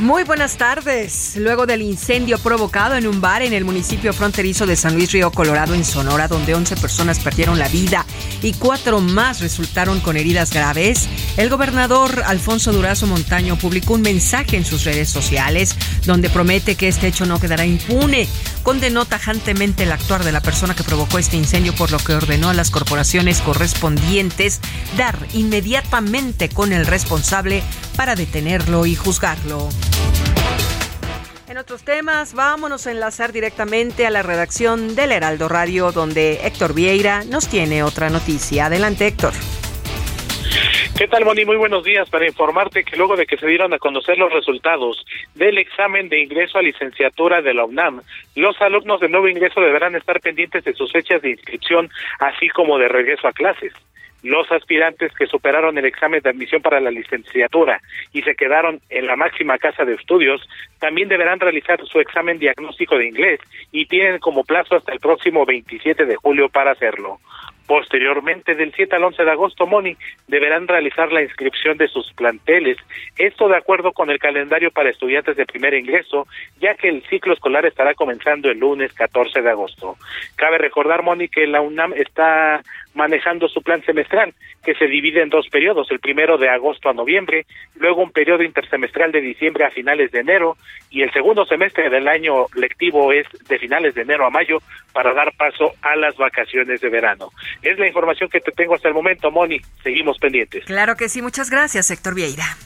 Muy buenas tardes. Luego del incendio provocado en un bar en el municipio fronterizo de San Luis Río Colorado, en Sonora, donde 11 personas perdieron la vida y cuatro más resultaron con heridas graves, el gobernador Alfonso Durazo Montaño publicó un mensaje en sus redes sociales donde promete que este hecho no quedará impune. Condenó tajantemente el actuar de la persona que provocó este incendio, por lo que ordenó a las corporaciones correspondientes dar inmediatamente con el responsable para detenerlo y juzgarlo. En otros temas, vámonos a enlazar directamente a la redacción del Heraldo Radio, donde Héctor Vieira nos tiene otra noticia. Adelante, Héctor. ¿Qué tal, Moni? Muy buenos días. Para informarte que luego de que se dieron a conocer los resultados del examen de ingreso a licenciatura de la UNAM, los alumnos de nuevo ingreso deberán estar pendientes de sus fechas de inscripción, así como de regreso a clases. Los aspirantes que superaron el examen de admisión para la licenciatura y se quedaron en la máxima casa de estudios también deberán realizar su examen diagnóstico de inglés y tienen como plazo hasta el próximo 27 de julio para hacerlo. Posteriormente, del 7 al 11 de agosto, Moni, deberán realizar la inscripción de sus planteles. Esto de acuerdo con el calendario para estudiantes de primer ingreso, ya que el ciclo escolar estará comenzando el lunes 14 de agosto. Cabe recordar, Moni, que la UNAM está manejando su plan semestral, que se divide en dos periodos, el primero de agosto a noviembre, luego un periodo intersemestral de diciembre a finales de enero, y el segundo semestre del año lectivo es de finales de enero a mayo, para dar paso a las vacaciones de verano. Es la información que te tengo hasta el momento, Moni. Seguimos pendientes. Claro que sí, muchas gracias, Héctor Vieira.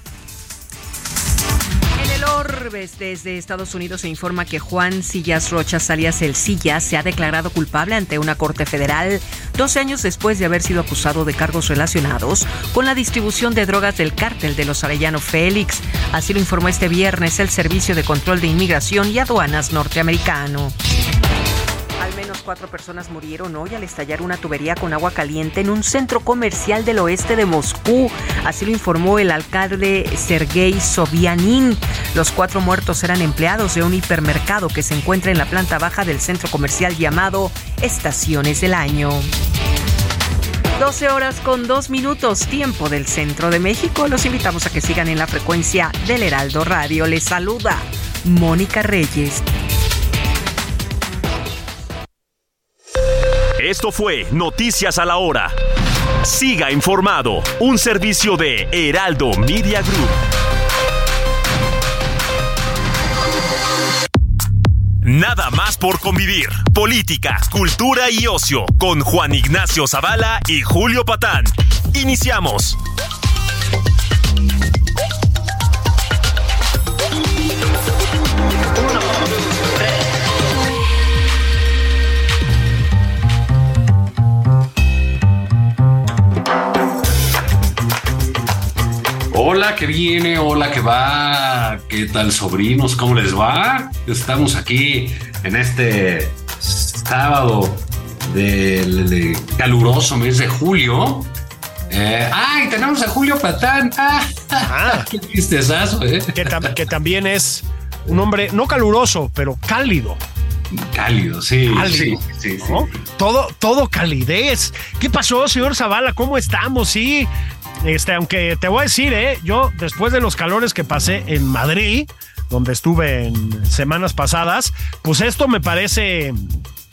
En el Orbes, desde Estados Unidos, se informa que Juan Sillas Rochas, alias El Sillas, se ha declarado culpable ante una corte federal 12 años después de haber sido acusado de cargos relacionados con la distribución de drogas del cártel de los Arellano Félix. Así lo informó este viernes el Servicio de Control de Inmigración y Aduanas norteamericano. Al menos cuatro personas murieron hoy al estallar una tubería con agua caliente en un centro comercial del oeste de Moscú. Así lo informó el alcalde Sergei Sobianin. Los cuatro muertos eran empleados de un hipermercado que se encuentra en la planta baja del centro comercial llamado Estaciones del Año. 12 horas con 2 minutos, tiempo del centro de México. Los invitamos a que sigan en la frecuencia del Heraldo Radio. Les saluda Mónica Reyes. Esto fue Noticias a la Hora. Siga informado, un servicio de Heraldo Media Group. Nada más por convivir. Política, cultura y ocio con Juan Ignacio Zavala y Julio Patán. Iniciamos. Hola que viene, hola que va, ¿qué tal sobrinos? ¿Cómo les va? Estamos aquí en este sábado del caluroso mes de julio. Eh, ¡Ay, tenemos a Julio Patán! ¡Ah! Ah. ¡Qué tristezazo, eh! que, tam- que también es un hombre no caluroso, pero cálido. Cálido, sí. Cálido, sí, sí, sí. ¿no? Todo, todo calidez. ¿Qué pasó, señor Zavala? ¿Cómo estamos? Sí, este, aunque te voy a decir, ¿eh? yo después de los calores que pasé en Madrid, donde estuve en semanas pasadas, pues esto me parece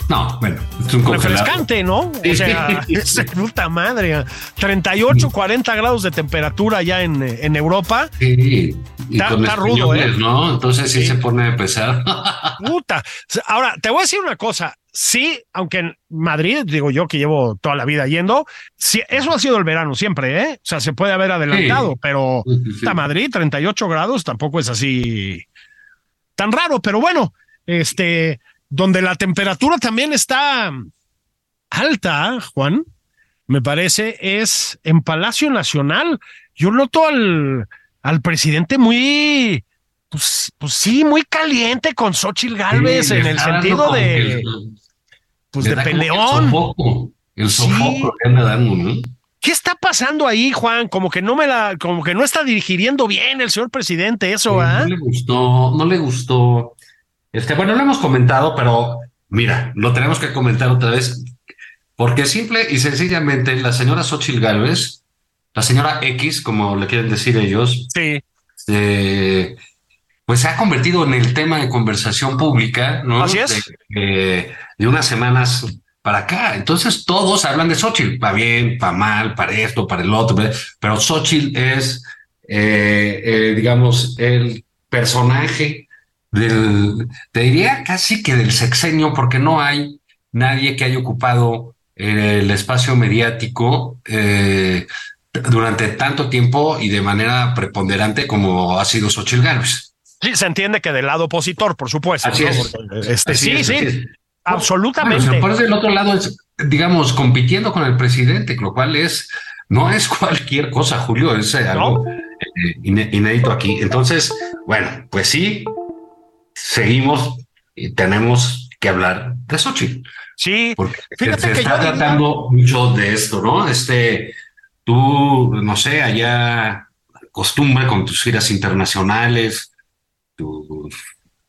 No, bueno, es un refrescante, ¿no? O sea, es de puta madre. 38, 40 grados de temperatura ya en, en Europa. Sí, y Está- con está rudo, ¿eh? ¿no? Entonces sí, Sí. se pone pesado. Puta. Ahora, te voy a decir una cosa. Sí, aunque en Madrid, digo yo que llevo toda la vida yendo, sí, eso ha sido el verano siempre, ¿eh? O sea, se puede haber adelantado, Sí. pero puta, Madrid, 38 grados, tampoco es así tan raro, pero bueno, este, donde la temperatura también está alta, Juan, me parece, es en Palacio Nacional. Yo noto al, al presidente muy, pues, pues sí, muy caliente con Xochitl Galvez en el sentido de, pues de peleón. El sofoco, el sofoco que anda dando, ¿no? ¿Qué está pasando ahí, Juan? Como que no me la, como que no está dirigiendo bien el señor presidente, eso, ¿ah? No le gustó, no le gustó. Este, bueno, lo hemos comentado, pero mira, lo tenemos que comentar otra vez, porque simple y sencillamente la señora Xochitl Galvez, la señora X, como le quieren decir ellos, sí. Eh, pues se ha convertido en el tema de conversación pública, ¿no? Así es. De, de unas semanas para acá. Entonces todos hablan de Xochitl, para bien, para mal, para esto, para el otro, pero Xochitl es, eh, eh, digamos, el personaje del, te diría casi que del sexenio, porque no hay nadie que haya ocupado el espacio mediático eh, durante tanto tiempo y de manera preponderante como ha sido Xochitl Gálvez. Sí, se entiende que del lado opositor, por supuesto. Así ¿no? es. Porque, este, Así sí, es, sí. es. Absolutamente. Bueno, por del otro lado es, digamos, compitiendo con el presidente, lo cual es, no es cualquier cosa, Julio, es eh, algo eh, iné- inédito aquí. Entonces, bueno, pues sí, seguimos y tenemos que hablar de Xochitl, Sí, porque Fíjate se que está diría- tratando mucho de esto, ¿no? Este, tú, no sé, allá costumbre con tus giras internacionales, tus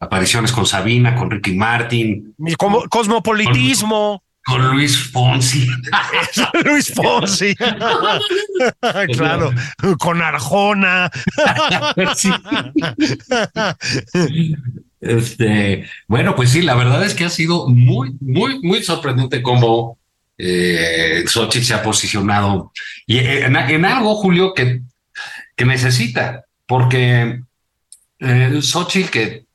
apariciones con Sabina, con Ricky Martin, mi como- cosmopolitismo. con Luis Fonsi. Luis Fonsi. claro, con Arjona. Este, bueno, pues sí, la verdad es que ha sido muy, muy, muy sorprendente cómo eh, Xochitl se ha posicionado y en, en algo, Julio, que, que necesita, porque eh, Xochitl, que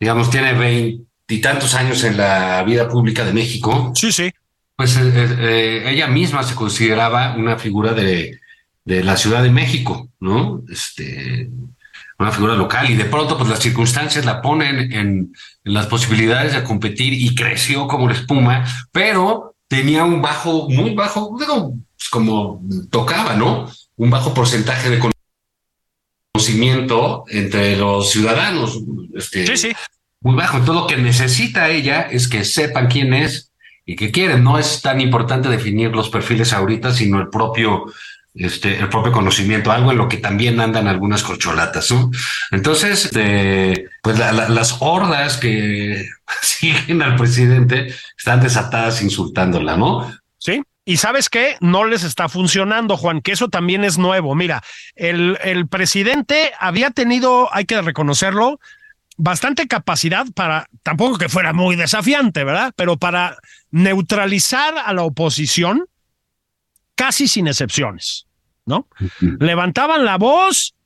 digamos tiene veintitantos años en la vida pública de México, Sí, sí. pues eh, eh, ella misma se consideraba una figura de, de la Ciudad de México, ¿no? Este, una figura local y de pronto pues las circunstancias la ponen en, en las posibilidades de competir y creció como la espuma, pero tenía un bajo, muy bajo, digo, pues, como tocaba, ¿no? Un bajo porcentaje de conocimiento entre los ciudadanos. Este, Sí, sí. muy bajo. Entonces lo que necesita ella es que sepan quién es y qué quieren. No es tan importante definir los perfiles ahorita, sino el propio, este, el propio conocimiento, algo en lo que también andan algunas corcholatas, ¿no? Entonces, este, pues la- la- las hordas que siguen al presidente están desatadas insultándola, ¿no? Sí. Y sabes qué? No les está funcionando, Juan, que eso también es nuevo. Mira, el, el presidente había tenido, hay que reconocerlo, bastante capacidad para, tampoco que fuera muy desafiante, ¿verdad? Pero para neutralizar a la oposición casi sin excepciones, ¿no? Levantaban la voz,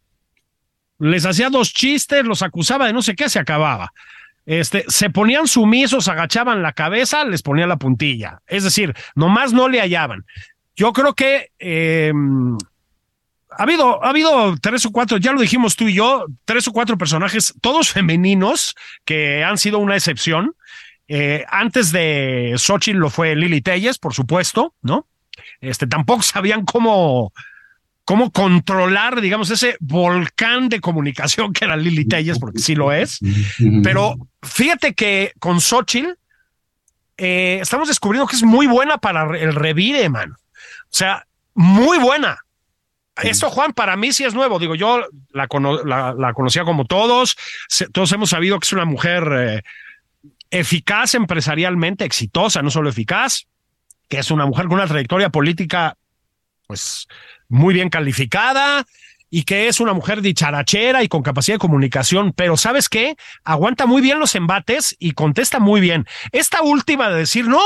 les hacía dos chistes, los acusaba de no sé qué, se acababa. Este, se ponían sumisos, agachaban la cabeza, les ponía la puntilla. Es decir, nomás no le hallaban. Yo creo que eh, ha habido, ha habido tres o cuatro, ya lo dijimos tú y yo, tres o cuatro personajes, todos femeninos, que han sido una excepción. Eh, antes de Xochitl lo fue Lili Telles, por supuesto, ¿no? Este, tampoco sabían cómo, cómo controlar, digamos, ese volcán de comunicación que era Lili Telles, porque sí lo es. Pero fíjate que con Xochitl eh, estamos descubriendo que es muy buena para el revire, mano. O sea, muy buena. Esto, Juan, para mí sí es nuevo. Digo, yo la, cono la, la conocía como todos. Todos hemos sabido que es una mujer eh, eficaz empresarialmente, exitosa, no solo eficaz, que es una mujer con una trayectoria política, pues, muy bien calificada y que es una mujer dicharachera y con capacidad de comunicación, pero ¿sabes qué? Aguanta muy bien los embates y contesta muy bien. Esta última de decir, no,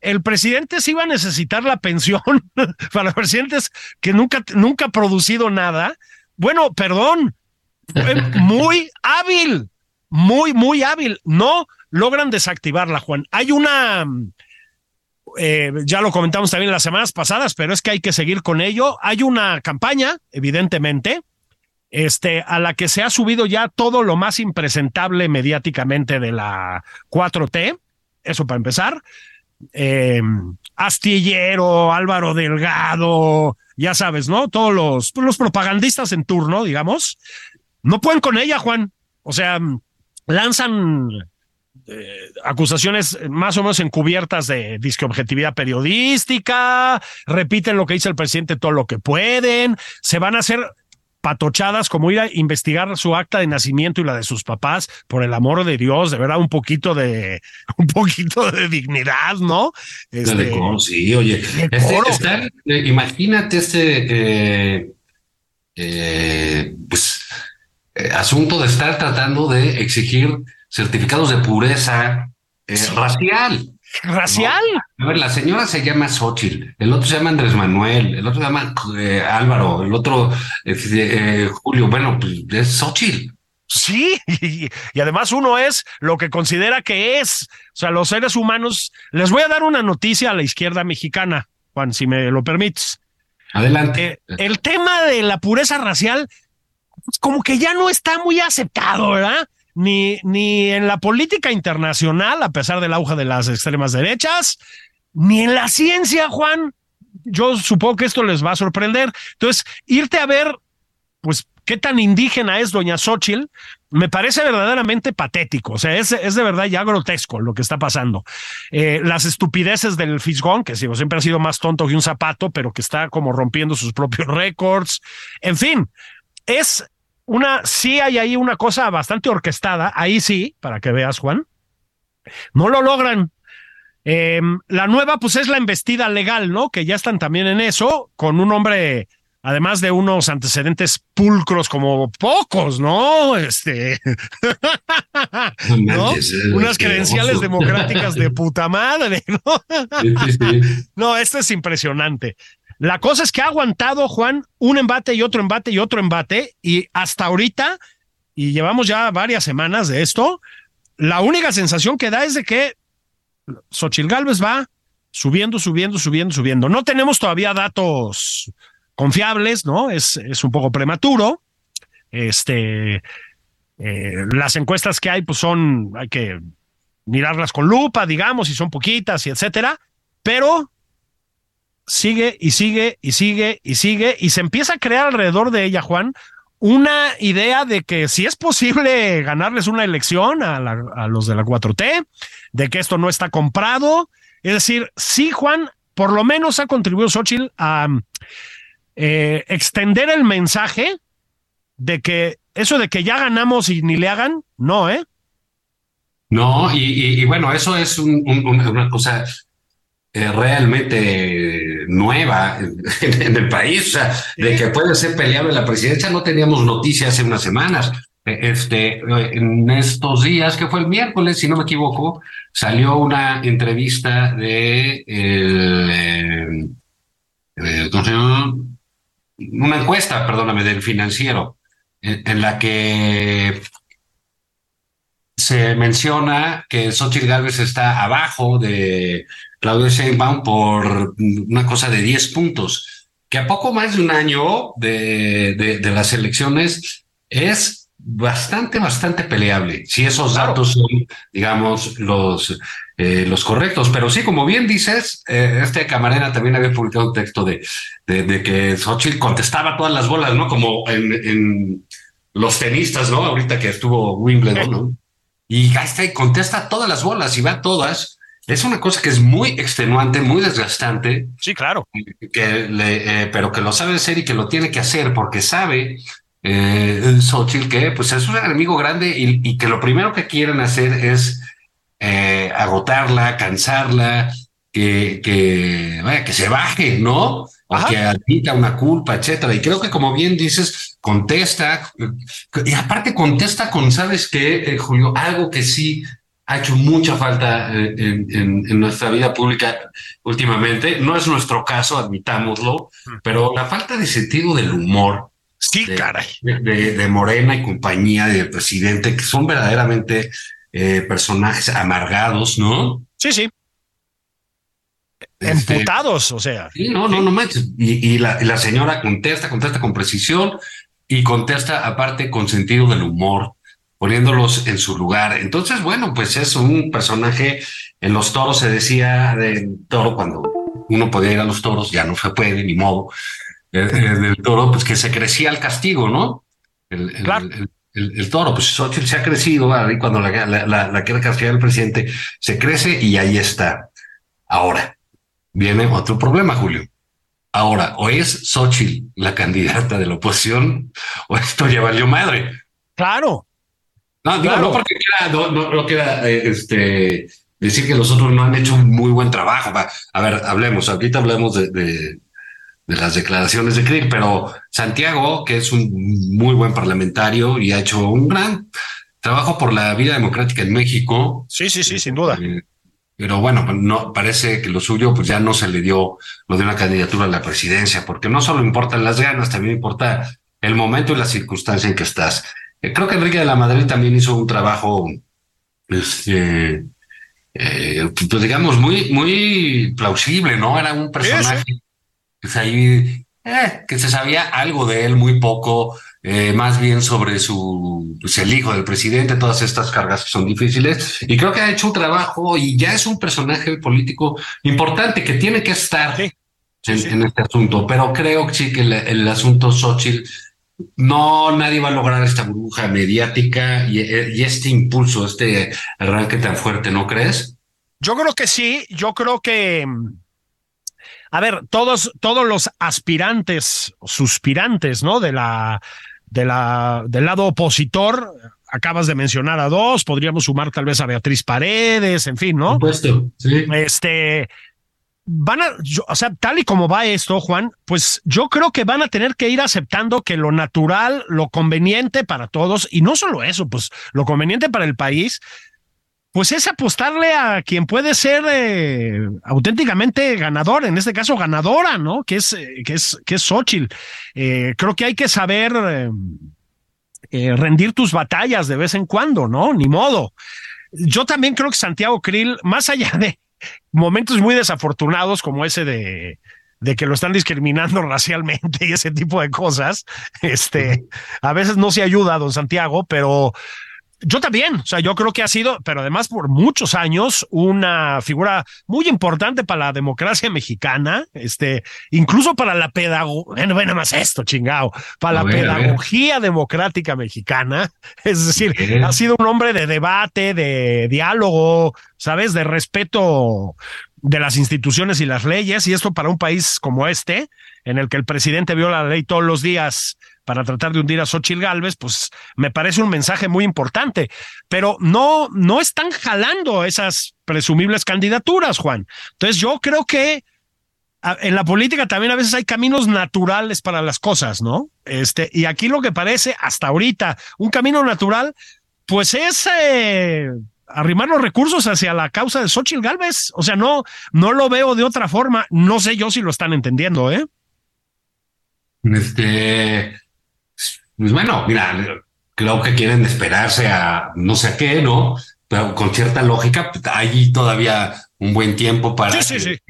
el presidente sí va a necesitar la pensión para los presidentes que nunca, nunca ha producido nada. Bueno, perdón, fue muy hábil, muy, muy hábil. No logran desactivarla, Juan. Hay una, eh, ya lo comentamos también las semanas pasadas, pero es que hay que seguir con ello. Hay una campaña, evidentemente, este, a la que se ha subido ya todo lo más impresentable mediáticamente de la 4T, eso para empezar. Eh, Astillero, Álvaro Delgado, ya sabes, ¿no? Todos los, los propagandistas en turno, digamos, no pueden con ella, Juan. O sea, lanzan eh, acusaciones más o menos encubiertas de disque objetividad periodística, repiten lo que dice el presidente todo lo que pueden, se van a hacer patochadas como ir a investigar su acta de nacimiento y la de sus papás, por el amor de Dios, de verdad, un poquito de, un poquito de dignidad, ¿no? Este, sí, oye, este, eh, imagínate este, eh, eh, pues, asunto de estar tratando de exigir certificados de pureza racial. ¿Racial? A ver, la señora se llama Xochitl, el otro se llama Andrés Manuel, el otro se llama eh, Álvaro, el otro eh, Julio. Bueno, pues es Xochitl. Sí, y, además uno es lo que considera que es. O sea, los seres humanos. Les voy a dar una noticia a la izquierda mexicana, Juan, si me lo permites. Adelante. Eh, el tema de la pureza racial, pues, como que ya no está muy aceptado, ¿verdad? Ni, ni en la política internacional, a pesar del auge de las extremas derechas, ni en la ciencia, Juan. Yo supongo que esto les va a sorprender. Entonces, irte a ver, pues, qué tan indígena es doña Xochitl, me parece verdaderamente patético. O sea, es, es de verdad ya grotesco lo que está pasando. Eh, las estupideces del Fisgón, que siempre ha sido más tonto que un zapato, pero que está como rompiendo sus propios récords. En fin, es una, sí hay ahí una cosa bastante orquestada, ahí sí, para que veas, Juan. No lo logran. Em, la nueva, pues es la embestida legal, ¿no? Que ya están también en eso, con un hombre, además de unos antecedentes pulcros como pocos, ¿no? Este. ¿no? Unas credenciales democráticas de puta madre, ¿no? no, esto es impresionante. La cosa es que ha aguantado, Juan, un embate y otro embate y otro embate, y hasta ahorita, y llevamos ya varias semanas de esto, la única sensación que da es de que Xochil Gálvez va subiendo, subiendo, subiendo, subiendo. No tenemos todavía datos confiables, ¿no? Es, es un poco prematuro. Este, eh, las encuestas que hay, pues son, hay que mirarlas con lupa, digamos, y son poquitas y etcétera, pero sigue y sigue y sigue y sigue y se empieza a crear alrededor de ella, Juan, una idea de que si es posible ganarles una elección a, los de la 4T, de que esto no está comprado. Es decir, sí, Juan, por lo menos ha contribuido Xochitl a eh, extender el mensaje de que eso de que ya ganamos y ni le hagan, no, ¿eh? No, y, bueno, eso es una cosa eh, realmente nueva en, el país, o sea, de que puede ser peleable la presidencia, no teníamos noticias hace unas semanas. E, este, en estos días, que fue el miércoles, si no me equivoco, salió una entrevista de eh, eh, una encuesta, perdóname, del financiero, en, la que se menciona que Xochitl Gálvez está abajo de Claudio Sheinbaum por una cosa de 10 puntos, que a poco más de un año de, de, las elecciones es bastante, bastante peleable. Si esos datos son, digamos, los, eh, los correctos. Pero sí, como bien dices, eh, este Camarena también había publicado un texto de, de, que Xochitl contestaba todas las bolas, ¿no? Como en, en los tenistas, ¿no? Ahorita que estuvo Wimbledon, ¿no? Y gasta y contesta todas las bolas y va todas es una cosa que es muy extenuante, muy desgastante. Sí, claro. Que le, eh, pero que lo sabe hacer y que lo tiene que hacer porque sabe eh, Xochitl que pues es un enemigo grande y, que lo primero que quieren hacer es eh, agotarla, cansarla, que, que, vaya, que se baje, ¿no? O que admita una culpa, etcétera. Y creo que como bien dices, contesta, y aparte contesta con, ¿sabes qué, Julio? Algo que sí ha hecho mucha falta eh, en, nuestra vida pública últimamente. No es nuestro caso, admitámoslo, pero la falta de sentido del humor. Sí, de, caray. De, Morena y compañía del presidente, que son verdaderamente eh, personajes amargados, ¿no? Sí, sí. Este, Emputados, o sea. Sí, no, no, no manches. Y, la, y la señora contesta, contesta con precisión y contesta aparte con sentido del humor, poniéndolos en su lugar. Entonces, bueno, pues es un personaje, en los toros se decía de toro cuando uno podía ir a los toros, ya no se puede, ni modo, eh, eh, del toro, pues que se crecía el castigo, ¿no? El, el, toro, pues Xochitl se ha crecido, ahí cuando la, la, la, la quiere castigar el presidente, se crece y ahí está. Ahora, viene otro problema, Julio. Ahora, o es Xochitl la candidata de la oposición, o esto ya valió madre. Claro. No, digo, no porque no, no, queda eh, este, decir que los otros no han hecho un muy buen trabajo. A ver, hablemos, ahorita hablemos de, de, las declaraciones de Krill, pero Santiago, que es un muy buen parlamentario y ha hecho un gran trabajo por la vida democrática en México. Sí, sí, sí, sin duda. Eh, pero bueno, no parece que lo suyo pues ya no se le dio lo de una candidatura a la presidencia, porque no solo importan las ganas, también importa el momento y la circunstancia en que estás. Eh, creo que Enrique de la Madrid también hizo un trabajo, este, eh, pues digamos, muy, muy plausible, ¿no? Era un personaje ahí, eh, que se sabía algo de él, muy poco, eh, más bien sobre su, pues el hijo del presidente, todas estas cargas que son difíciles. Y creo que ha hecho un trabajo y ya es un personaje político importante que tiene que estar en, este asunto. Pero creo que sí que el, asunto Xochitl, no, nadie va a lograr esta burbuja mediática y, y este impulso, este arranque tan fuerte, ¿no crees? Yo creo que sí, yo creo que a ver, todos, todos los aspirantes, suspirantes, ¿no? De la, de la, del lado opositor, acabas de mencionar a dos, podríamos sumar tal vez a Beatriz Paredes, en fin, ¿no? Supuesto, sí. Este, van a, o sea, tal y como va esto, Juan, pues yo creo que van a tener que ir aceptando que lo natural, lo conveniente para todos, y no solo eso, pues lo conveniente para el país, pues es apostarle a quien puede ser eh, auténticamente ganador, en este caso ganadora, ¿no? Que es, eh, que es, que es Xochitl. Eh, creo que hay que saber rendir tus batallas de vez en cuando, ¿no? Ni modo. Yo también creo que Santiago Krill, más allá de momentos muy desafortunados como ese de, de que lo están discriminando racialmente y ese tipo de cosas, este, a veces no se ayuda don Santiago, pero yo también, o sea, yo creo que ha sido, pero además por muchos años, una figura muy importante para la democracia mexicana, este, incluso para la pedagogía, bueno, más esto, chingado, para la pedagogía democrática mexicana, es decir, ha sido un hombre de debate, de diálogo, ¿sabes? De respeto de las instituciones y las leyes, y esto para un país como este, en el que el presidente viola la ley todos los días para tratar de hundir a Xochitl Galvez, pues me parece un mensaje muy importante. Pero no, no están jalando esas presumibles candidaturas, Juan. Entonces yo creo que en la política también a veces hay caminos naturales para las cosas, ¿no? Este, y aquí lo que parece hasta ahorita un camino natural, pues es eh, arrimar los recursos hacia la causa de Xochitl Galvez. O sea, no, no lo veo de otra forma. No sé yo si lo están entendiendo, ¿eh? Este, pues bueno, mira, creo que quieren esperarse a no sé qué, ¿no? Pero con cierta lógica, hay todavía un buen tiempo para, que,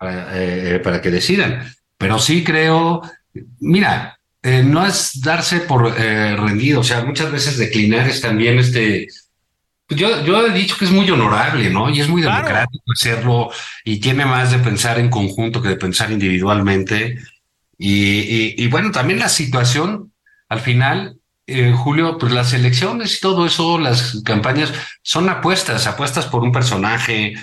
eh, Para, que decidan. Pero sí creo, mira, eh, no es darse por eh, rendido, o sea, muchas veces declinar es también este. Yo, yo he dicho que es muy honorable, ¿no? Y es muy democrático hacerlo y tiene más de pensar en conjunto que de pensar individualmente. Y, y bueno, también la situación al final, eh, Julio, pues las elecciones y todo eso, las campañas son apuestas, apuestas por un personaje,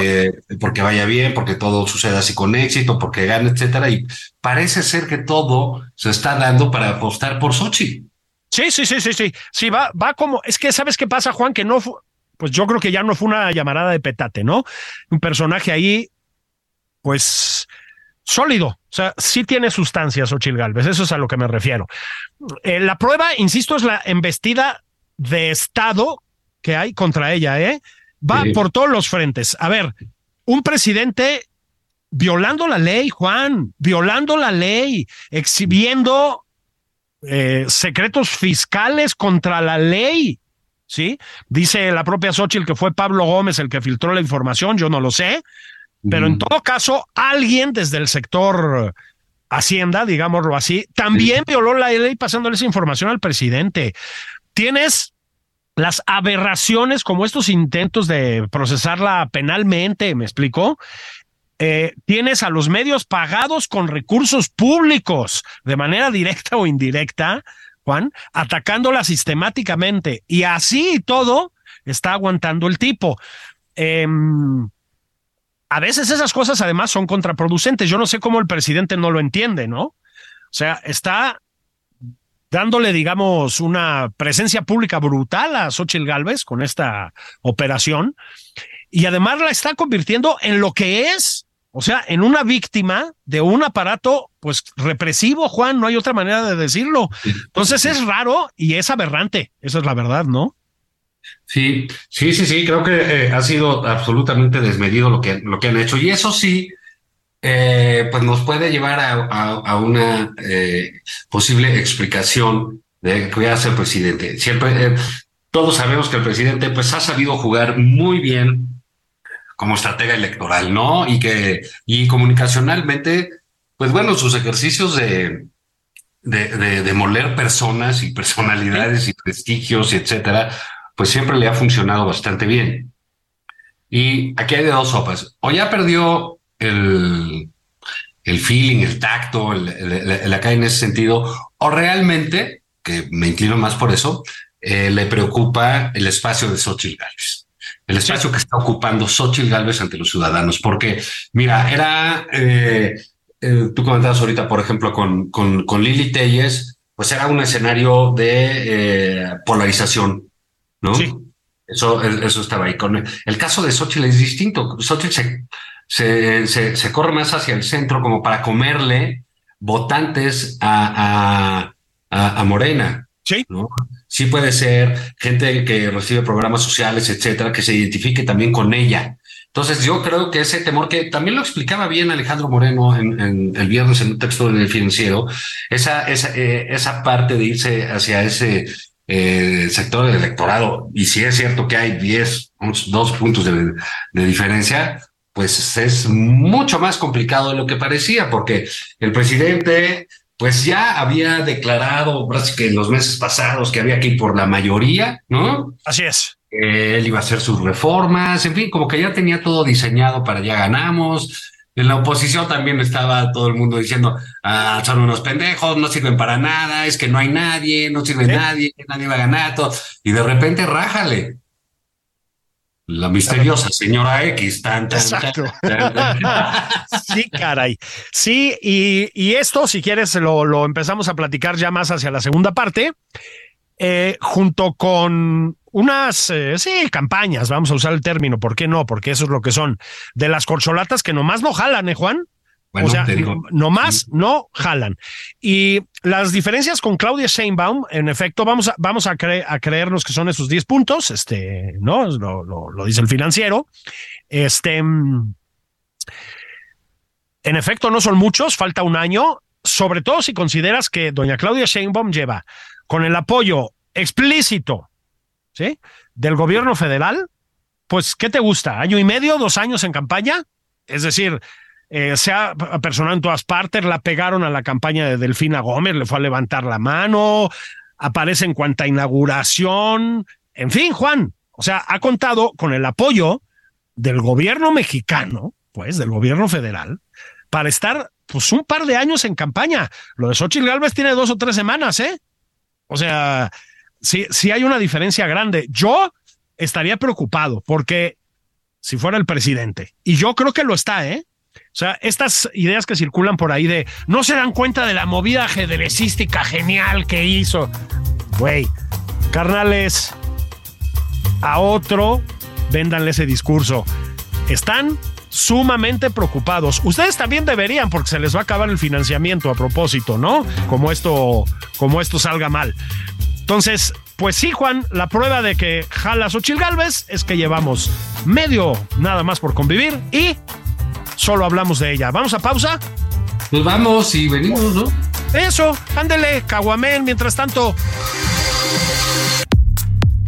eh, porque vaya bien, porque todo suceda así con éxito, porque gane, etcétera. Y parece ser que todo se está dando para apostar por Sochi. Sí, sí, sí, sí, sí. Sí, va, va como, es que sabes qué pasa, Juan, que no fue, pues yo creo que ya no fue una llamarada de petate, ¿no? Un personaje ahí, pues sólido. O sea, sí tiene sustancias Ochil Galvez, eso es a lo que me refiero. Eh, la prueba, insisto, es la embestida de Estado que hay contra ella, ¿eh? Va por todos los frentes. A ver, un presidente violando la ley, Juan, violando la ley, exhibiendo eh, secretos fiscales contra la ley. ¿Sí? Dice la propia Xochitl que fue Pablo Gómez el que filtró la información, yo no lo sé, pero en todo caso, alguien desde el sector Hacienda, digámoslo así, también violó la ley pasándole esa información al presidente. Tienes las aberraciones como estos intentos de procesarla penalmente, ¿me explicó? Eh, tienes a los medios pagados con recursos públicos de manera directa o indirecta, Juan, atacándola sistemáticamente. Y así y todo está aguantando el tipo. Em, a veces esas cosas además son contraproducentes. Yo no sé cómo el presidente no lo entiende, ¿no? O sea, está dándole, digamos, una presencia pública brutal a Xochitl Galvez con esta operación y además la está convirtiendo en lo que es, o sea, en una víctima de un aparato, pues represivo, Juan, no hay otra manera de decirlo. Entonces es raro y es aberrante, esa es la verdad, ¿no? Sí, sí, sí, sí, creo que eh, ha sido absolutamente desmedido lo que, lo que han hecho y eso sí, eh, pues nos puede llevar a, una eh, posible explicación de voy a ser presidente. Siempre, eh, todos sabemos que el presidente pues ha sabido jugar muy bien como estratega electoral, ¿no? Y que, y comunicacionalmente, pues bueno, sus ejercicios de, de, de, moler personas y personalidades y prestigios y etcétera, pues siempre le ha funcionado bastante bien. Y aquí hay de dos sopas. O ya perdió el, el feeling, el tacto, el, el, acá en ese sentido, o realmente, que me inclino más por eso, eh, le preocupa el espacio de Xochitl Gálvez. El espacio que está ocupando Xochitl Gálvez ante los ciudadanos, porque mira, era, eh, eh, tú comentabas ahorita, por ejemplo, con, con, con Lili Telles, pues era un escenario de polarización, ¿no? Sí. Eso, eso estaba ahí. Con el, caso de Xochitl es distinto. Xochitl se, se, se, corre más hacia el centro como para comerle votantes a, a, a, Morena. Sí. ¿no? Sí puede ser gente que recibe programas sociales, etcétera, que se identifique también con ella. Entonces yo creo que ese temor que también lo explicaba bien Alejandro Moreno en, el viernes en un texto del financiero, esa, esa, eh, esa parte de irse hacia ese eh, sector del electorado, y si es cierto que hay 10, dos puntos de, de diferencia, pues es mucho más complicado de lo que parecía, porque el presidente pues ya había declarado, que en los meses pasados, que había que ir por la mayoría, ¿no? Así es. él iba a hacer sus reformas, en fin, como que ya tenía todo diseñado para ya ganamos. En la oposición también estaba todo el mundo diciendo, ah, son unos pendejos, no sirven para nada, es que no hay nadie, no sirve nadie, nadie va a ganar todo. Y de repente rájale, la misteriosa señora X. Tan, Exacto. sí, caray. Sí, y, esto, si quieres, lo, lo, empezamos a platicar ya más hacia la segunda parte, eh, junto con unas, eh, sí, campañas, vamos a usar el término, ¿por qué no? Porque eso es lo que son, de las corcholatas que nomás no jalan, ¿eh, Juan? o sea, nomás no jalan. Y las diferencias con Claudia Sheinbaum, en efecto, vamos a, vamos a, a creernos que son esos 10 puntos, este, ¿no? Lo, lo, dice el financiero. Este, en efecto, no son muchos, falta un año, sobre todo si consideras que doña Claudia Sheinbaum lleva con el apoyo explícito, ¿sí? Del gobierno federal, pues, ¿qué te gusta? ¿Año y medio, dos años en campaña? Es decir, eh, se ha personado en todas partes, la pegaron a la campaña de Delfina Gómez, le fue a levantar la mano, aparece en cuanta inauguración, en fin, Juan, o sea, ha contado con el apoyo del gobierno mexicano, pues, del gobierno federal, para estar, pues, un par de años en campaña. Lo de Xochitl Galvez tiene dos o tres semanas, ¿eh? O sea, sí, hay una diferencia grande. Yo estaría preocupado porque si fuera el presidente, y yo creo que lo está, ¿eh? O sea, estas ideas que circulan por ahí de no se dan cuenta de la movida ajedrecística genial que hizo. Güey, carnales, a otro, véndanle ese discurso. Están sumamente preocupados. Ustedes también deberían, porque se les va a acabar el financiamiento a propósito, ¿no? Como esto, como esto salga mal. Entonces, pues sí, Juan, la prueba de que jala Xochil Galvez es que llevamos medio nada más por convivir y solo hablamos de ella. ¿Vamos a pausa? Pues vamos y venimos, ¿no? Eso, ándele, caguamén, mientras tanto.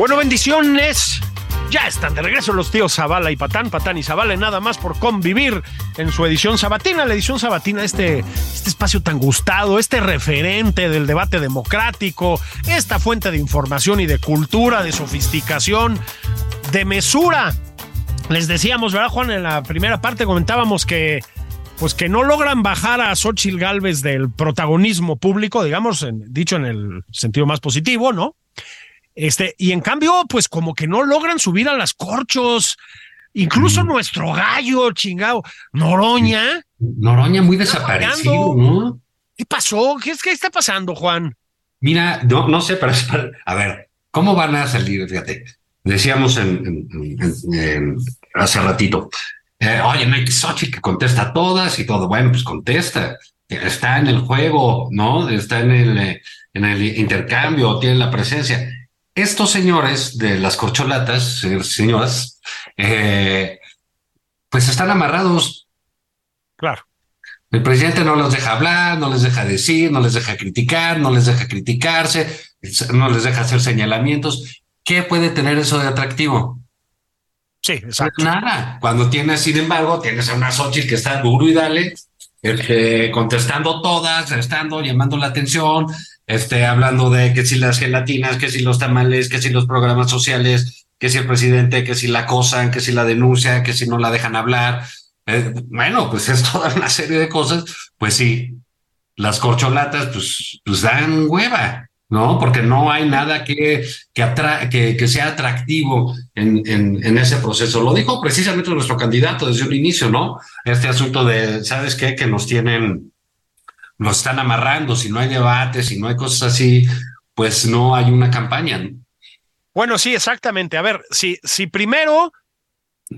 Bueno, bendiciones. Ya están de regreso los tíos Zavala y Patán, Patán y Zavala, nada más por convivir en su edición sabatina, la edición sabatina, este, este espacio tan gustado, este referente del debate democrático, esta fuente de información y de cultura, de sofisticación, de mesura. Les decíamos, ¿verdad, Juan? En la primera parte comentábamos que pues que no logran bajar a Xochitl Galvez del protagonismo público, digamos, en- dicho en el sentido más positivo, ¿no? Este, y en cambio, pues como que no logran subir a las corchos. Incluso nuestro gallo, chingado, Noroña. Noroña muy desaparecido. ¿no? ¿Qué pasó? ¿Qué, es, ¿Qué está pasando, Juan? Mira, no, no sé, pero a ver, ¿cómo van a salir? Fíjate, decíamos en, en- en- en- hace ratito, eh, oye, no hay que Xochitl que contesta a todas y todo. Bueno, pues contesta. Está en el juego, ¿no? Está en el, eh, en el intercambio, tiene la presencia. Estos señores de las corcholatas, y señoras, eh, pues están amarrados Claro. el presidente no los deja hablar, no les deja decir, no les deja criticar, no les deja criticarse, no les deja hacer señalamientos. ¿Qué puede tener eso de atractivo? Sí, Pues exacto. nada. Cuando tienes, sin embargo, tienes a una Xochitl que está duro y dale, este, contestando todas, estando, llamando la atención, este, hablando de que si las gelatinas, que si los tamales, que si los programas sociales, que si el presidente, que si la acosan, que si la denuncia, que si no la dejan hablar. Eh, bueno, pues es toda una serie de cosas. Pues sí, las corcholatas, pues, pues dan hueva, ¿no? Porque no hay nada que, que, sea atractivo en, en, en ese proceso. Lo dijo precisamente nuestro candidato desde un inicio, ¿no? Este asunto de, ¿sabes qué? Que nos tienen, nos están amarrando, si no hay debate, si no hay cosas así, pues no hay una campaña, ¿no? Bueno, sí, exactamente. A ver, si, si primero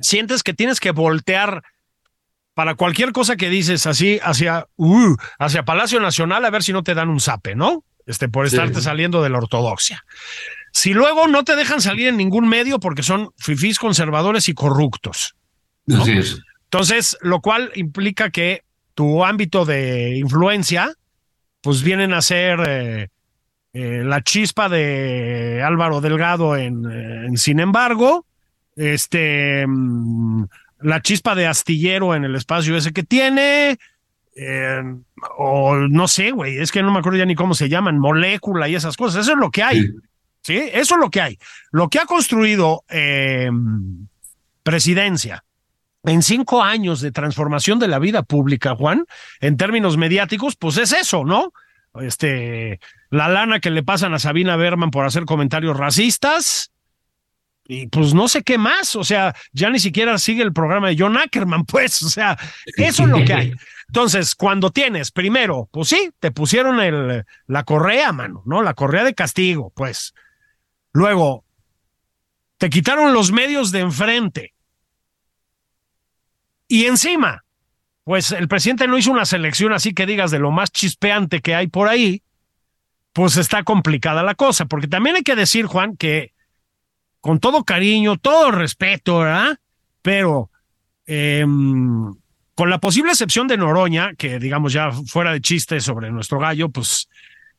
sientes que tienes que voltear para cualquier cosa que dices así hacia, uh, hacia Palacio Nacional a ver si no te dan un zape, ¿no? Este, por Sí. estarte saliendo de la ortodoxia. Si luego no te dejan salir en ningún medio porque son fifís conservadores y corruptos. ¿no? Así es. Entonces, lo cual implica que tu ámbito de influencia, pues vienen a ser eh, eh, la chispa de Álvaro Delgado en, en Sin embargo, este, mm, la chispa de Astillero en el espacio ese que tiene, eh, o no sé, güey, es que no me acuerdo ya ni cómo se llaman, molécula y esas cosas, eso es lo que hay. Sí. ¿sí? Eso es lo que hay. Lo que ha construido eh, presidencia en cinco años de transformación de la vida pública, Juan, en términos mediáticos, pues es eso, ¿no? Este, la lana que le pasan a Sabina Berman por hacer comentarios racistas. Y pues no sé qué más, o sea, ya ni siquiera sigue el programa de John Ackerman, pues, o sea, eso es lo que hay. Entonces, cuando tienes, primero, pues sí, te pusieron la correa, mano, ¿no? La correa de castigo, pues. Luego, te quitaron los medios de enfrente. Y encima, pues el presidente no hizo una selección así que digas de lo más chispeante que hay por ahí, pues está complicada la cosa, porque también hay que decir, Juan, que con todo cariño, todo respeto, ¿verdad? Pero eh, con la posible excepción de Noroña, que digamos ya fuera de chiste sobre nuestro gallo, pues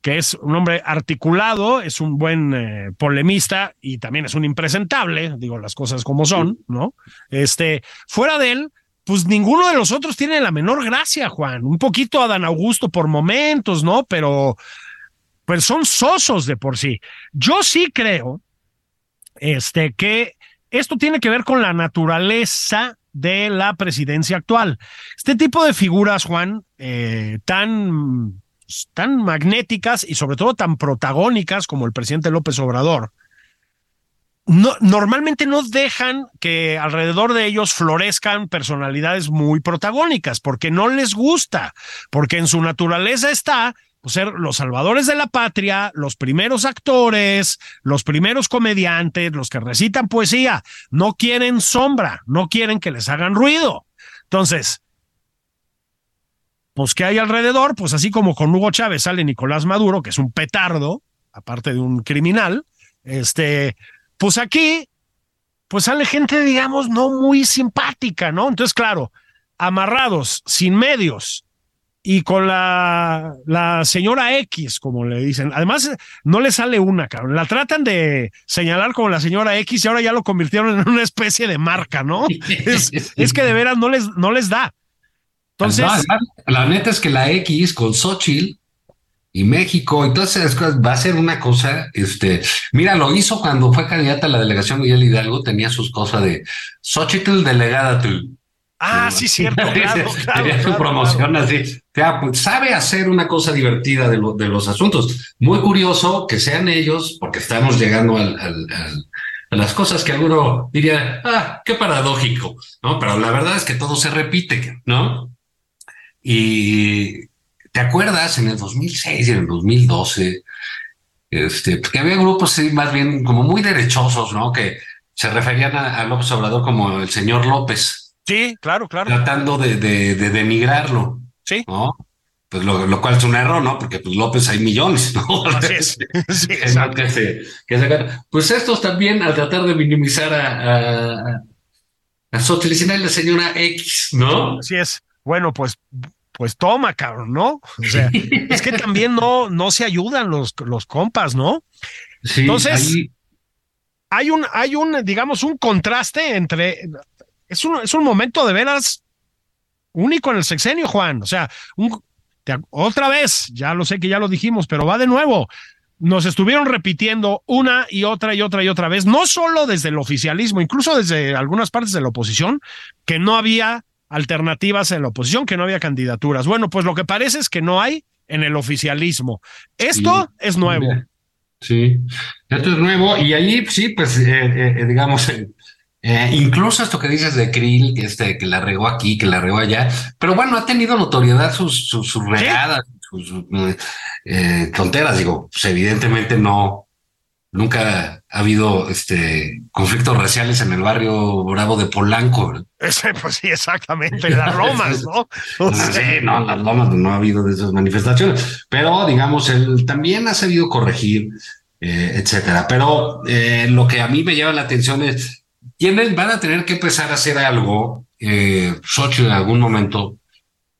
que es un hombre articulado, es un buen eh, polemista y también es un impresentable, digo las cosas como son, ¿no? Este, fuera de él, pues ninguno de los otros tiene la menor gracia, Juan. Un poquito Adán Augusto por momentos, ¿no? Pero pues son sosos de por sí. Yo sí creo este, que esto tiene que ver con la naturaleza de la presidencia actual. Este tipo de figuras, Juan, eh, tan, tan magnéticas y sobre todo tan protagónicas como el presidente López Obrador, no, normalmente no dejan que alrededor de ellos florezcan personalidades muy protagónicas, porque no les gusta, porque en su naturaleza está pues, ser los salvadores de la patria, los primeros actores, los primeros comediantes, los que recitan poesía, no quieren sombra, no quieren que les hagan ruido. Entonces, pues ¿qué hay alrededor? Pues así como con Hugo Chávez sale Nicolás Maduro, que es un petardo, aparte de un criminal, este, pues aquí, pues sale gente, digamos, no muy simpática, ¿no? Entonces, claro, amarrados, sin medios y con la, la señora X, como le dicen. Además, no le sale una, cabrón. La tratan de señalar como la señora X y ahora ya lo convirtieron en una especie de marca, ¿no? Es, que de veras no les, no les da. Entonces. la neta es que la X con Xochitl y México. Entonces va a ser una cosa, este, mira, lo hizo cuando fue candidata a la delegación Miguel Hidalgo, tenía sus cosas de Xochitl delegada. Ah, sí, cierto. Claro, tenía su promoción así. Pues, sabe hacer una cosa divertida de, de los asuntos. Muy curioso que sean ellos, porque estamos llegando al, a las cosas que alguno diría, ah, qué paradójico, ¿no? Pero la verdad es que todo se repite, ¿no? Y ¿Te acuerdas en el 2006 y en el 2012? Este, que había grupos más bien como muy derechosos, ¿no? Que se referían a, López Obrador como el señor López. Sí, claro, claro. Tratando de, de, de denigrarlo. Sí. ¿no? Pues lo, lo, cual es un error, ¿no? Porque pues López hay millones, ¿no? Así es. sí, que se, que se, pues estos también, al tratar de minimizar a, a, a la señora X, ¿no? Así es. Bueno, pues pues toma, cabrón, ¿no? O sea, es que también no, no se ayudan los, los compas, ¿no? Sí, Entonces, hay un, hay un, digamos, un contraste entre. Es un, es un momento de veras único en el sexenio, Juan. O sea, un, otra vez, ya lo sé que ya lo dijimos, pero va de nuevo. Nos estuvieron repitiendo una y otra y otra y otra vez, no solo desde el oficialismo, incluso desde algunas partes de la oposición, que no había alternativas en la oposición, que no había candidaturas. Bueno, pues lo que parece es que no hay en el oficialismo. Esto es nuevo. Sí, esto es nuevo y ahí sí, pues eh, eh, eh, digamos, incluso esto que dices de Krill, que, este, que la regó aquí, que la regó allá, pero bueno, ha tenido notoriedad sus, sus, regadas, sus, tonteras, digo, pues evidentemente no, nunca ha habido este conflictos raciales en el barrio Bravo de Polanco. Ese, pues sí, exactamente, las Lomas, ¿no? sí, no, las Lomas no ha habido de esas manifestaciones, pero digamos, él también ha sabido corregir, eh, etcétera. Pero eh, lo que a mí me llama la atención es, tienen, van a tener que empezar a hacer algo, eh, Xochitl en algún momento,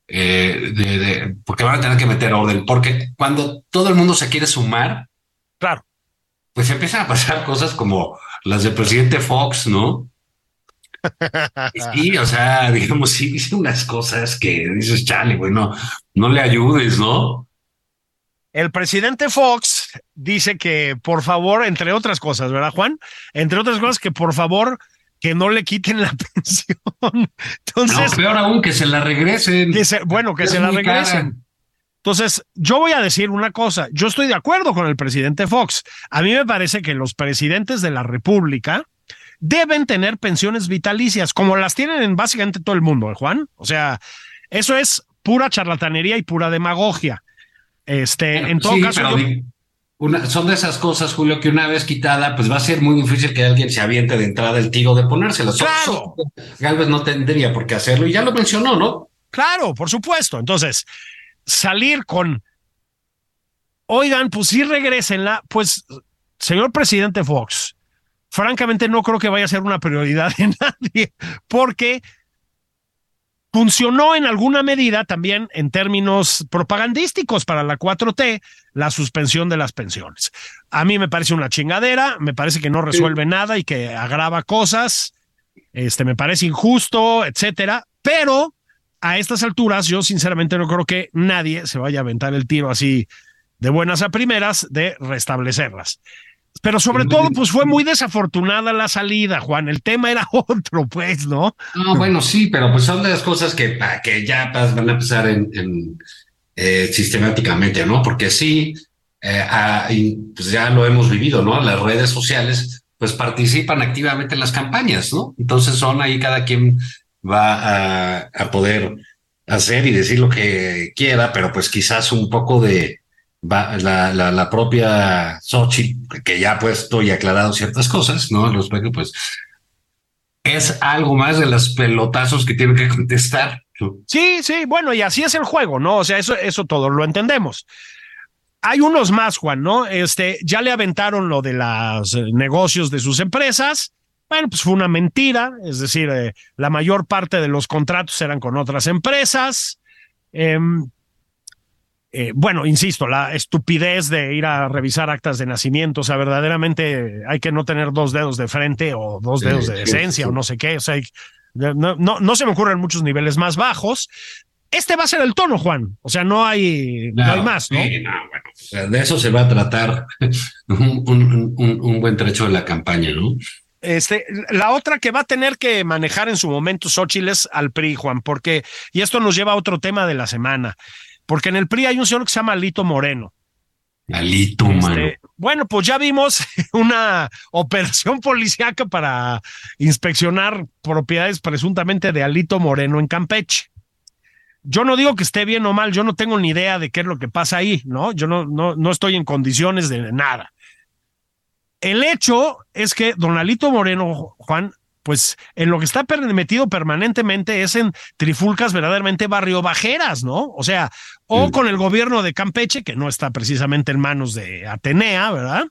eh, de, de, porque van a tener que meter orden, porque cuando todo el mundo se quiere sumar, claro pues empiezan a pasar cosas como las del presidente Fox, ¿no? Sí, o sea, digamos, sí dice unas cosas que dices, chale, bueno, no le ayudes, ¿no? El presidente Fox dice que, por favor, entre otras cosas, ¿verdad, Juan? Entre otras cosas, que por favor, que no le quiten la pensión. Entonces, no, peor aún, que se la regresen. Que bueno, que se la regresen. Entonces, yo voy a decir una cosa, yo estoy de acuerdo con el presidente Fox. A mí me parece que los presidentes de la República deben tener pensiones vitalicias, como las tienen en básicamente todo el mundo, ¿eh, Juan? O sea, eso es pura charlatanería y pura demagogia. Este, en todo caso. son de esas cosas, Julio, que una vez quitada, pues va a ser muy difícil que alguien se aviente de entrada el tiro de ponérselas. Claro. Galvez no tendría por qué hacerlo y ya lo mencionó, ¿no? Claro, por supuesto. Entonces, salir con, oigan, pues sí regresenla, pues, señor presidente Fox, francamente no creo que vaya a ser una prioridad de nadie, porque funcionó en alguna medida también en términos propagandísticos para la 4T la suspensión de las pensiones. A mí me parece una chingadera, me parece que no resuelve nada y que agrava cosas, este me parece injusto, etcétera, pero a estas alturas yo sinceramente no creo que nadie se vaya a aventar el tiro así de buenas a primeras de restablecerlas. Pero sobre todo, pues fue muy desafortunada la salida, Juan. El tema era otro, pues, ¿no? No, bueno, sí, pero pues son de las cosas que, que ya van a empezar en, eh, sistemáticamente, ¿no? Porque sí, eh, pues ya lo hemos vivido, ¿no? Las redes sociales, pues participan activamente en las campañas, ¿no? Entonces son ahí cada quien va a, poder hacer y decir lo que quiera, pero pues quizás un poco de la, la, propia Sochi, que ya ha puesto y aclarado ciertas cosas, ¿no? Respecto, pues es algo más de los pelotazos que tiene que contestar. Sí, sí, bueno, y así es el juego, ¿no? O sea, eso, eso todo lo entendemos. Hay unos más, Juan, ¿no? Este, ya le aventaron lo de los eh, negocios de sus empresas. Bueno, pues fue una mentira, es decir, eh, la mayor parte de los contratos eran con otras empresas. Eh, eh, bueno, insisto, la estupidez de ir a revisar actas de nacimiento, o sea, verdaderamente hay que no tener dos dedos de frente o dos dedos de decencia o no sé qué, o sea, no, no, no se me ocurren muchos niveles más bajos. Este va a ser el tono, Juan. O sea, no hay, no, hay más, ¿no? Sí, no bueno, o sea, de eso se va a tratar un, un, un, un buen trecho de la campaña, ¿no? Este, la otra que va a tener que manejar en su momento Xochitl es al PRI, Juan, porque, y esto nos lleva a otro tema de la semana. Porque en el PRI hay un señor que se llama Alito Moreno. Alito, este, Bueno, pues ya vimos una operación policíaca para inspeccionar propiedades presuntamente de Alito Moreno en Campeche. Yo no digo que esté bien o mal, yo no tengo ni idea de qué es lo que pasa ahí, ¿no? Yo no, no, no estoy en condiciones de nada. El hecho es que don Alito Moreno, Juan, pues en lo que está metido permanentemente es en trifulcas verdaderamente barrio bajeras, ¿no? O sea, o con el gobierno de Campeche, que no está precisamente en manos de Atenea, ¿verdad?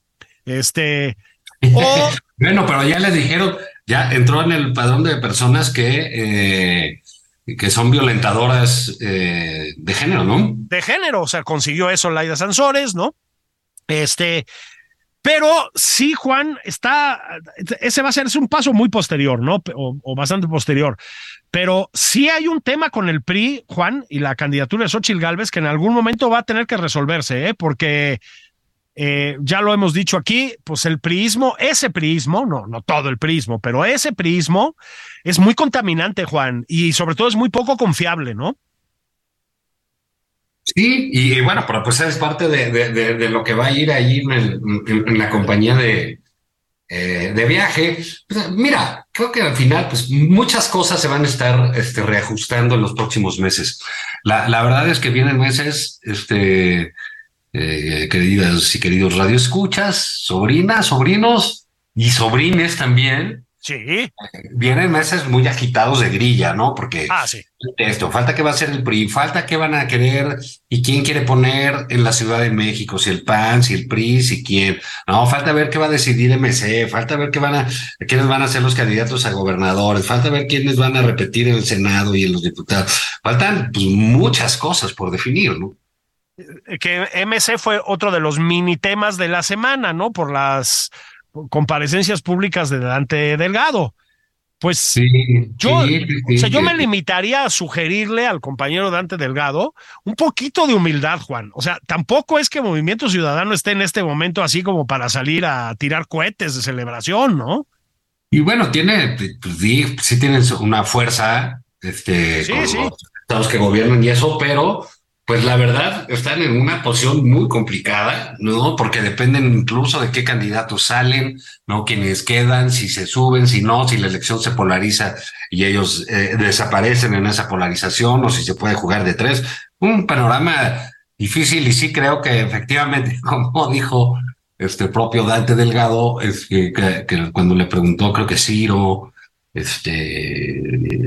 Este, o... bueno, pero ya le dijeron, ya entró en el padrón de personas que, eh, que son violentadoras eh, de género, ¿no? De género, o sea, consiguió eso Laida Sansores, ¿no? Este, pero sí, Juan, está, ese va a ser es un paso muy posterior, ¿no? O, bastante posterior. Pero sí hay un tema con el PRI, Juan, y la candidatura de Xochitl Galvez que en algún momento va a tener que resolverse, ¿eh? Porque eh, ya lo hemos dicho aquí, pues el priismo, ese priismo, no, no todo el priismo, pero ese priismo es muy contaminante, Juan, y sobre todo es muy poco confiable, ¿no? Sí, y, bueno, pero pues es parte de, de, lo que va a ir ahí en, en, la compañía de, eh, de viaje. Pues, mira, creo que al final, pues muchas cosas se van a estar este, reajustando en los próximos meses. La, la verdad es que vienen meses, este, eh, queridas y queridos radioescuchas, sobrinas, sobrinos y sobrines también, Sí. Vienen meses muy agitados de grilla, ¿no? Porque ah, sí. esto, falta que va a ser el PRI, falta que van a querer y quién quiere poner en la Ciudad de México, si el PAN, si el PRI, si quién. No, falta ver qué va a decidir MC, falta ver qué van a, quiénes van a ser los candidatos a gobernadores, falta ver quiénes van a repetir en el Senado y en los diputados. Faltan pues muchas cosas por definir, ¿no? Que MC fue otro de los mini temas de la semana, ¿no? Por las comparecencias públicas de Dante Delgado. Pues sí, yo, o sea, yo me limitaría a sugerirle al compañero Dante Delgado un poquito de humildad, Juan. O sea, tampoco es que Movimiento Ciudadano esté en este momento así como para salir a tirar cohetes de celebración, ¿no? Y bueno, tiene, pues, sí, sí tienen una fuerza, este, los estados que gobiernan y eso, pero pues la verdad, están en una posición muy complicada, ¿no? Porque dependen incluso de qué candidatos salen, ¿no? Quienes quedan, si se suben, si no, si la elección se polariza y ellos eh, desaparecen en esa polarización o si se puede jugar de tres. Un panorama difícil y sí creo que efectivamente, como dijo este propio Dante Delgado, es que, que, cuando le preguntó, creo que Ciro, este,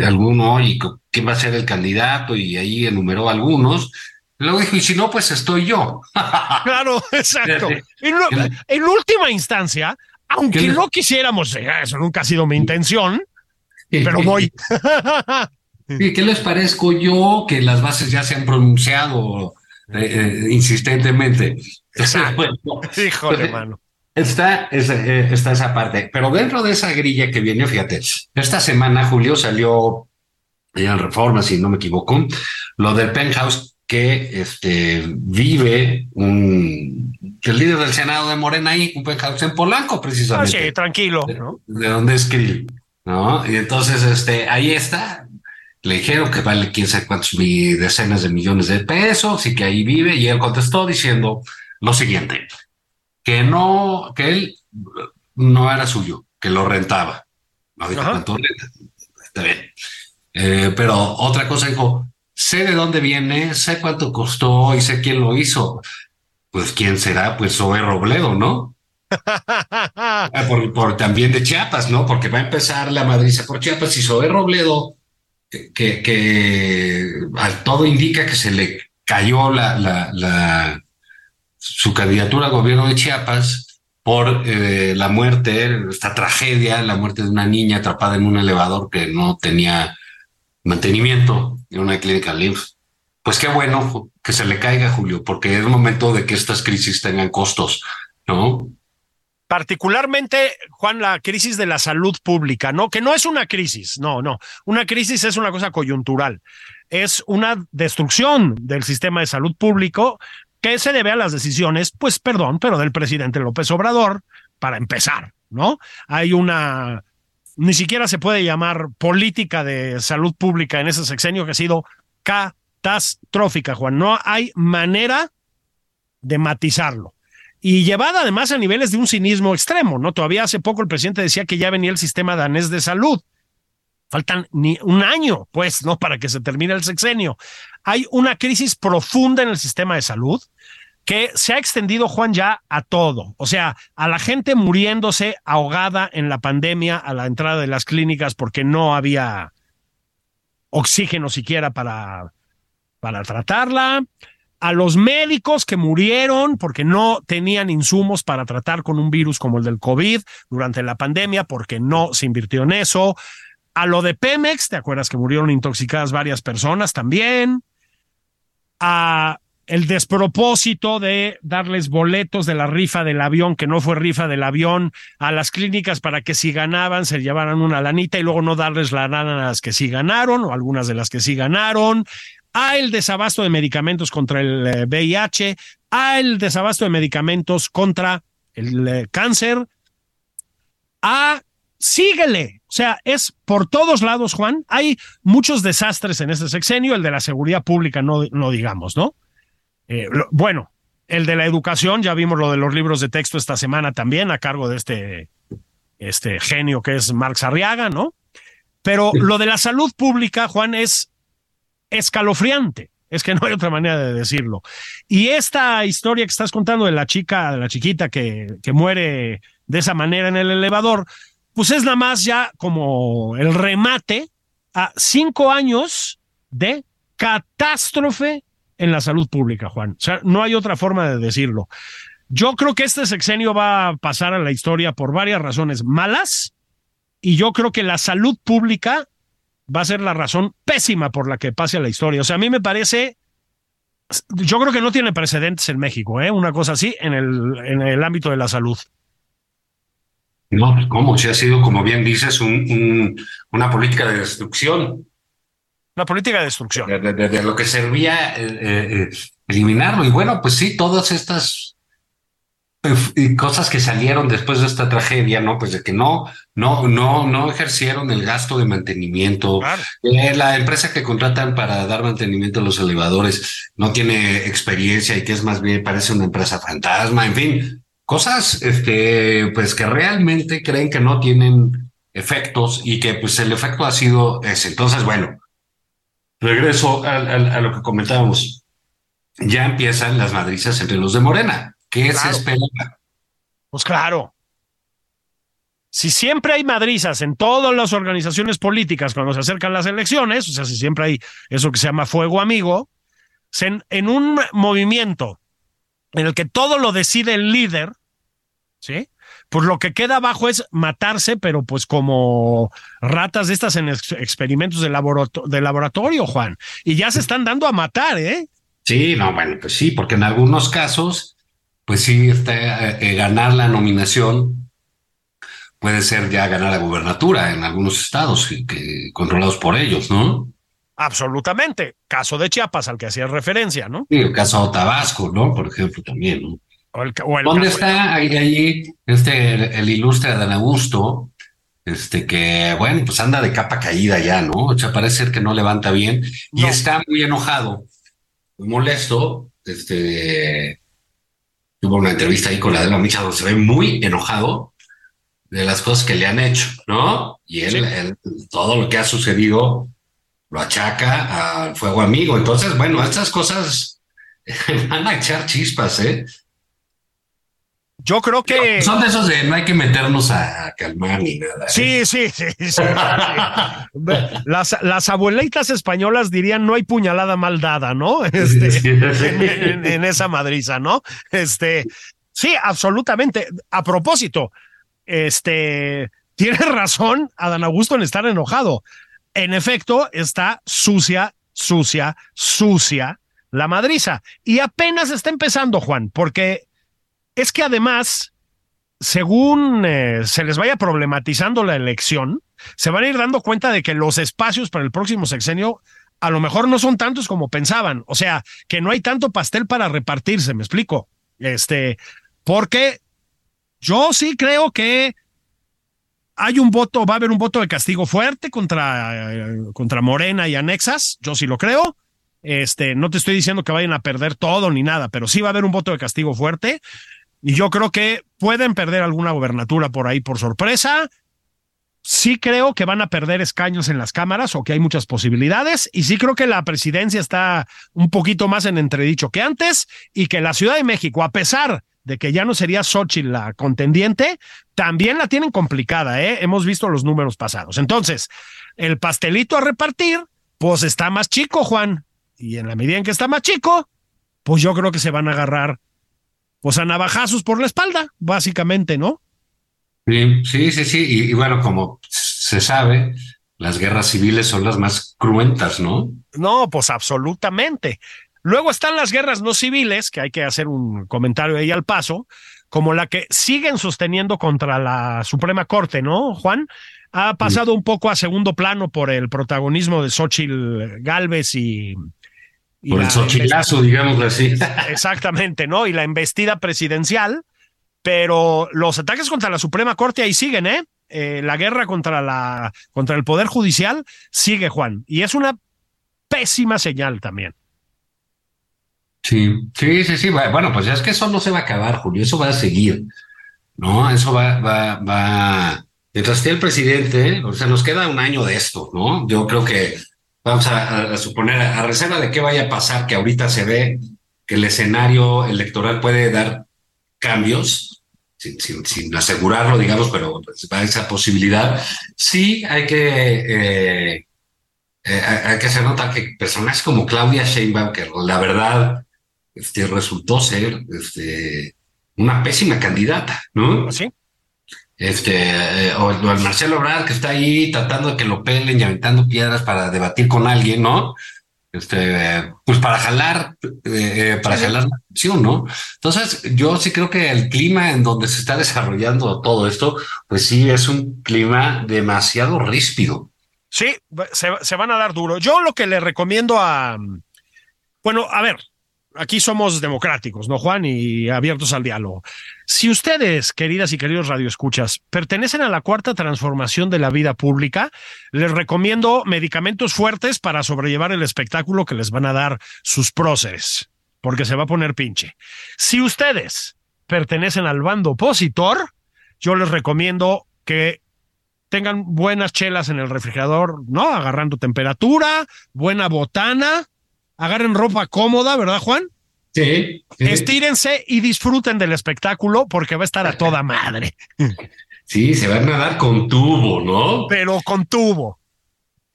alguno, y quién va a ser el candidato, y ahí enumeró algunos. Luego dijo, y si no, pues estoy yo. Claro, exacto. En, en última instancia, aunque no quisiéramos, eh, eso nunca ha sido mi intención, pero voy. ¿Y qué les parezco yo que las bases ya se han pronunciado eh, eh, insistentemente? Exacto. Híjole, mano. Está esa, está esa parte, pero dentro de esa grilla que viene, fíjate, esta semana, Julio, salió en Reforma, si no me equivoco, lo del penthouse que este, vive un, el líder del Senado de Morena ahí, un en Polanco, precisamente. Ah, sí, tranquilo. ¿no? De, donde es Krill, ¿no? Y entonces, este, ahí está. Le dijeron que vale quién sabe cuántos decenas de millones de pesos y que ahí vive. Y él contestó diciendo lo siguiente: que no, que él no era suyo, que lo rentaba. Cuánto renta. Está bien. Eh, pero otra cosa dijo, sé de dónde viene, sé cuánto costó y sé quién lo hizo. Pues quién será, pues Zoe Robledo, ¿no? Por, también de Chiapas, ¿no? Porque va a empezar la madriza por Chiapas y Zoe Robledo, que, que, al todo indica que se le cayó la, la, la su candidatura al gobierno de Chiapas por eh, la muerte, esta tragedia, la muerte de una niña atrapada en un elevador que no tenía mantenimiento en una clínica LIMF. Pues qué bueno que se le caiga, Julio, porque es momento de que estas crisis tengan costos, ¿no? Particularmente, Juan, la crisis de la salud pública, ¿no? Que no es una crisis, no, no. Una crisis es una cosa coyuntural. Es una destrucción del sistema de salud público que se debe a las decisiones, pues perdón, pero del presidente López Obrador, para empezar, ¿no? Hay una ni siquiera se puede llamar política de salud pública en ese sexenio que ha sido catastrófica, Juan. No hay manera de matizarlo. Y llevada además a niveles de un cinismo extremo, ¿no? Todavía hace poco el presidente decía que ya venía el sistema danés de salud. Faltan ni un año, pues, ¿no? Para que se termine el sexenio. Hay una crisis profunda en el sistema de salud que se ha extendido, Juan, ya a todo. O sea, a la gente muriéndose ahogada en la pandemia a la entrada de las clínicas porque no había oxígeno siquiera para, para tratarla. A los médicos que murieron porque no tenían insumos para tratar con un virus como el del COVID durante la pandemia porque no se invirtió en eso. A lo de Pemex, ¿te acuerdas que murieron intoxicadas varias personas también? A el despropósito de darles boletos de la rifa del avión, que no fue rifa del avión, a las clínicas para que si ganaban se llevaran una lanita y luego no darles la lana a las que sí ganaron o algunas de las que sí ganaron, a el desabasto de medicamentos contra el VIH, eh, a el desabasto de medicamentos contra el eh, cáncer, a síguele. O sea, es por todos lados, Juan. Hay muchos desastres en este sexenio, el de la seguridad pública, no, no digamos, ¿no? Eh, bueno, el de la educación, ya vimos lo de los libros de texto esta semana también, a cargo de este, este genio que es Marx Arriaga, ¿no? Pero lo de la salud pública, Juan, es escalofriante. Es que no hay otra manera de decirlo. Y esta historia que estás contando de la chica, de la chiquita que, que muere de esa manera en el elevador, pues es nada más ya como el remate a cinco años de catástrofe en la salud pública, Juan. O sea, no hay otra forma de decirlo. Yo creo que este sexenio va a pasar a la historia por varias razones malas y yo creo que la salud pública va a ser la razón pésima por la que pase a la historia. O sea, a mí me parece, yo creo que no tiene precedentes en México, ¿eh? una cosa así en el, en el ámbito de la salud. No, ¿cómo? Si ha sido, como bien dices, un, una política de destrucción la política de destrucción. De, lo que servía eh, eh, eliminarlo. Y bueno, pues sí, todas estas cosas que salieron después de esta tragedia, ¿no? Pues de que no, no, no, no ejercieron el gasto de mantenimiento. Eh, la empresa que contratan para dar mantenimiento a los elevadores no tiene experiencia y que es más bien parece una empresa fantasma, en fin, cosas, este, pues que realmente creen que no tienen efectos y que pues el efecto ha sido ese. Entonces, bueno, regreso a, lo que comentábamos. Ya empiezan las madrizas entre los de Morena. ¿Qué se espera? Pues claro. Si siempre hay madrizas en todas las organizaciones políticas cuando se acercan las elecciones, o sea, si siempre hay eso que se llama fuego amigo, en un movimiento en el que todo lo decide el líder, ¿sí? pues lo que queda abajo es matarse, pero pues como ratas de estas en experimentos de, laboratorio, Juan. Y ya se están dando a matar, ¿eh? Sí, no, bueno, pues sí, porque en algunos casos, pues sí, está, eh, ganar la nominación puede ser ya ganar la gubernatura en algunos estados que, controlados por ellos, ¿no? Absolutamente. Caso de Chiapas al que hacías referencia, ¿no? Sí, el caso Tabasco, ¿no? Por ejemplo, también, ¿no? O el, o el ¿Dónde caso- está ahí, ahí este, el, el ilustre Adán Augusto? Este que, bueno, pues anda de capa caída ya, ¿no? O sea, parece ser que no levanta bien y No. está muy enojado, muy molesto. Este, tuvo una entrevista ahí con la de la Micha donde se ve muy enojado de las cosas que le han hecho, ¿no? Y él, Sí. él, todo lo que ha sucedido lo achaca al fuego amigo. Entonces, bueno, estas cosas van a echar chispas, ¿eh? Yo creo que. Son de esos de no hay que meternos a calmar ni nada. ¿eh? Sí, sí, sí, sí, sí. Las, las abuelitas españolas dirían no hay puñalada mal dada, ¿no? Este, Sí, en, en- en esa madriza, ¿no? Este, sí, absolutamente. A propósito, este, tiene razón Adán Augusto en estar enojado. En efecto, está sucia, sucia, sucia la madriza. Y apenas está empezando, Juan, porque es que además, según eh, se les vaya problematizando la elección, se van a ir dando cuenta de que los espacios para el próximo sexenio a lo mejor no son tantos como pensaban. O sea, que no hay tanto pastel para repartirse, me explico. Este, porque yo sí creo que hay un voto, va a haber un voto de castigo fuerte contra, contra Morena y Anexas, yo sí lo creo. Este, no te estoy diciendo que vayan a perder todo ni nada, pero sí va a haber un voto de castigo fuerte. Y yo creo que pueden perder alguna gobernatura por ahí por sorpresa. Sí creo que van a perder escaños en las cámaras o que hay muchas posibilidades. Y sí creo que la presidencia está un poquito más en entredicho que antes y que la Ciudad de México, a pesar de que ya no sería Xochitl la contendiente, también la tienen complicada, ¿eh? Hemos visto los números pasados. Entonces, el pastelito a repartir, pues está más chico, Juan. Y en la medida en que está más chico, pues yo creo que se van a agarrar, pues a navajazos por la espalda, básicamente, ¿no? Sí, sí, sí, sí. Y, y bueno, como se sabe, las guerras civiles son las más cruentas, ¿no? No, pues absolutamente. Luego están las guerras no civiles, que hay que hacer un comentario ahí al paso, como la que siguen sosteniendo contra la Suprema Corte, ¿no, Juan? Ha pasado un poco a segundo plano por el protagonismo de Xochitl Galvez y... y Por el la- sochilazo, digámoslo así. Exactamente, ¿no? Y la embestida presidencial, pero los ataques contra la Suprema Corte ahí siguen, ¿eh? Eh, la guerra contra la contra el poder judicial sigue, Juan, y es una pésima señal también. Sí, sí, sí, sí. Bueno, pues ya es que eso no se va a acabar, Julio. Eso va a seguir, ¿no? Eso va, va, va. Mientras esté el presidente, o sea, nos queda un año de esto, ¿no? Yo creo que vamos a, suponer, a reserva de qué vaya a pasar, que ahorita se ve que el escenario electoral puede dar cambios, sin, sin, sin asegurarlo, digamos, pero pues, va esa posibilidad. Sí, hay que eh, eh, hay que hacer nota que personajes como Claudia Sheinbaum, que la verdad este, resultó ser este, una pésima candidata, ¿no? ¿Sí? Este, eh, o, o el Marcelo Ebrard, que está ahí tratando de que lo pelen y aventando piedras para debatir con alguien, ¿no? Este, pues para jalar, eh, eh, para jalar la atención, ¿no? Entonces, yo sí creo que el clima en donde se está desarrollando todo esto, pues sí es un clima demasiado ríspido. Sí, se, se van a dar duro. Yo lo que le recomiendo a. Bueno, a ver, aquí somos democráticos, ¿no, Juan? Y abiertos al diálogo. Si ustedes, queridas y queridos radioescuchas, pertenecen a la cuarta transformación de la vida pública, les recomiendo medicamentos fuertes para sobrellevar el espectáculo que les van a dar sus próceres, porque se va a poner pinche. Si ustedes pertenecen al bando opositor, yo les recomiendo que tengan buenas chelas en el refrigerador, ¿no? Agarrando temperatura, buena botana, agarren ropa cómoda, ¿verdad, Juan? Sí. sí. Estírense y disfruten del espectáculo porque va a estar a toda madre. Sí, se van a dar con tubo, ¿no? Pero con tubo.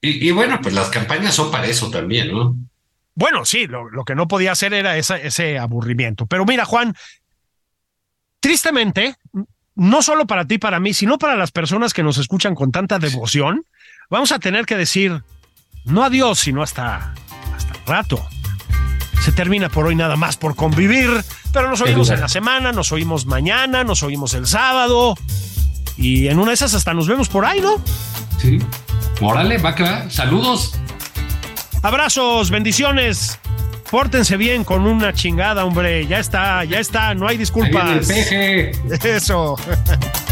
Y, y bueno, pues las campañas son para eso también, ¿no? Bueno, sí, lo, lo que no podía hacer era esa, ese aburrimiento. Pero mira, Juan, tristemente, no solo para ti, para mí, sino para las personas que nos escuchan con tanta devoción, vamos a tener que decir no adiós, sino hasta, rato. Se termina por hoy nada más por convivir, pero nos oímos en la semana, nos oímos mañana, nos oímos el sábado y en una de esas hasta nos vemos por ahí, ¿no? Sí. Órale, va que va. Saludos. Abrazos, bendiciones. Pórtense bien con una chingada, hombre. Ya está, ya está, no hay disculpas. Eso.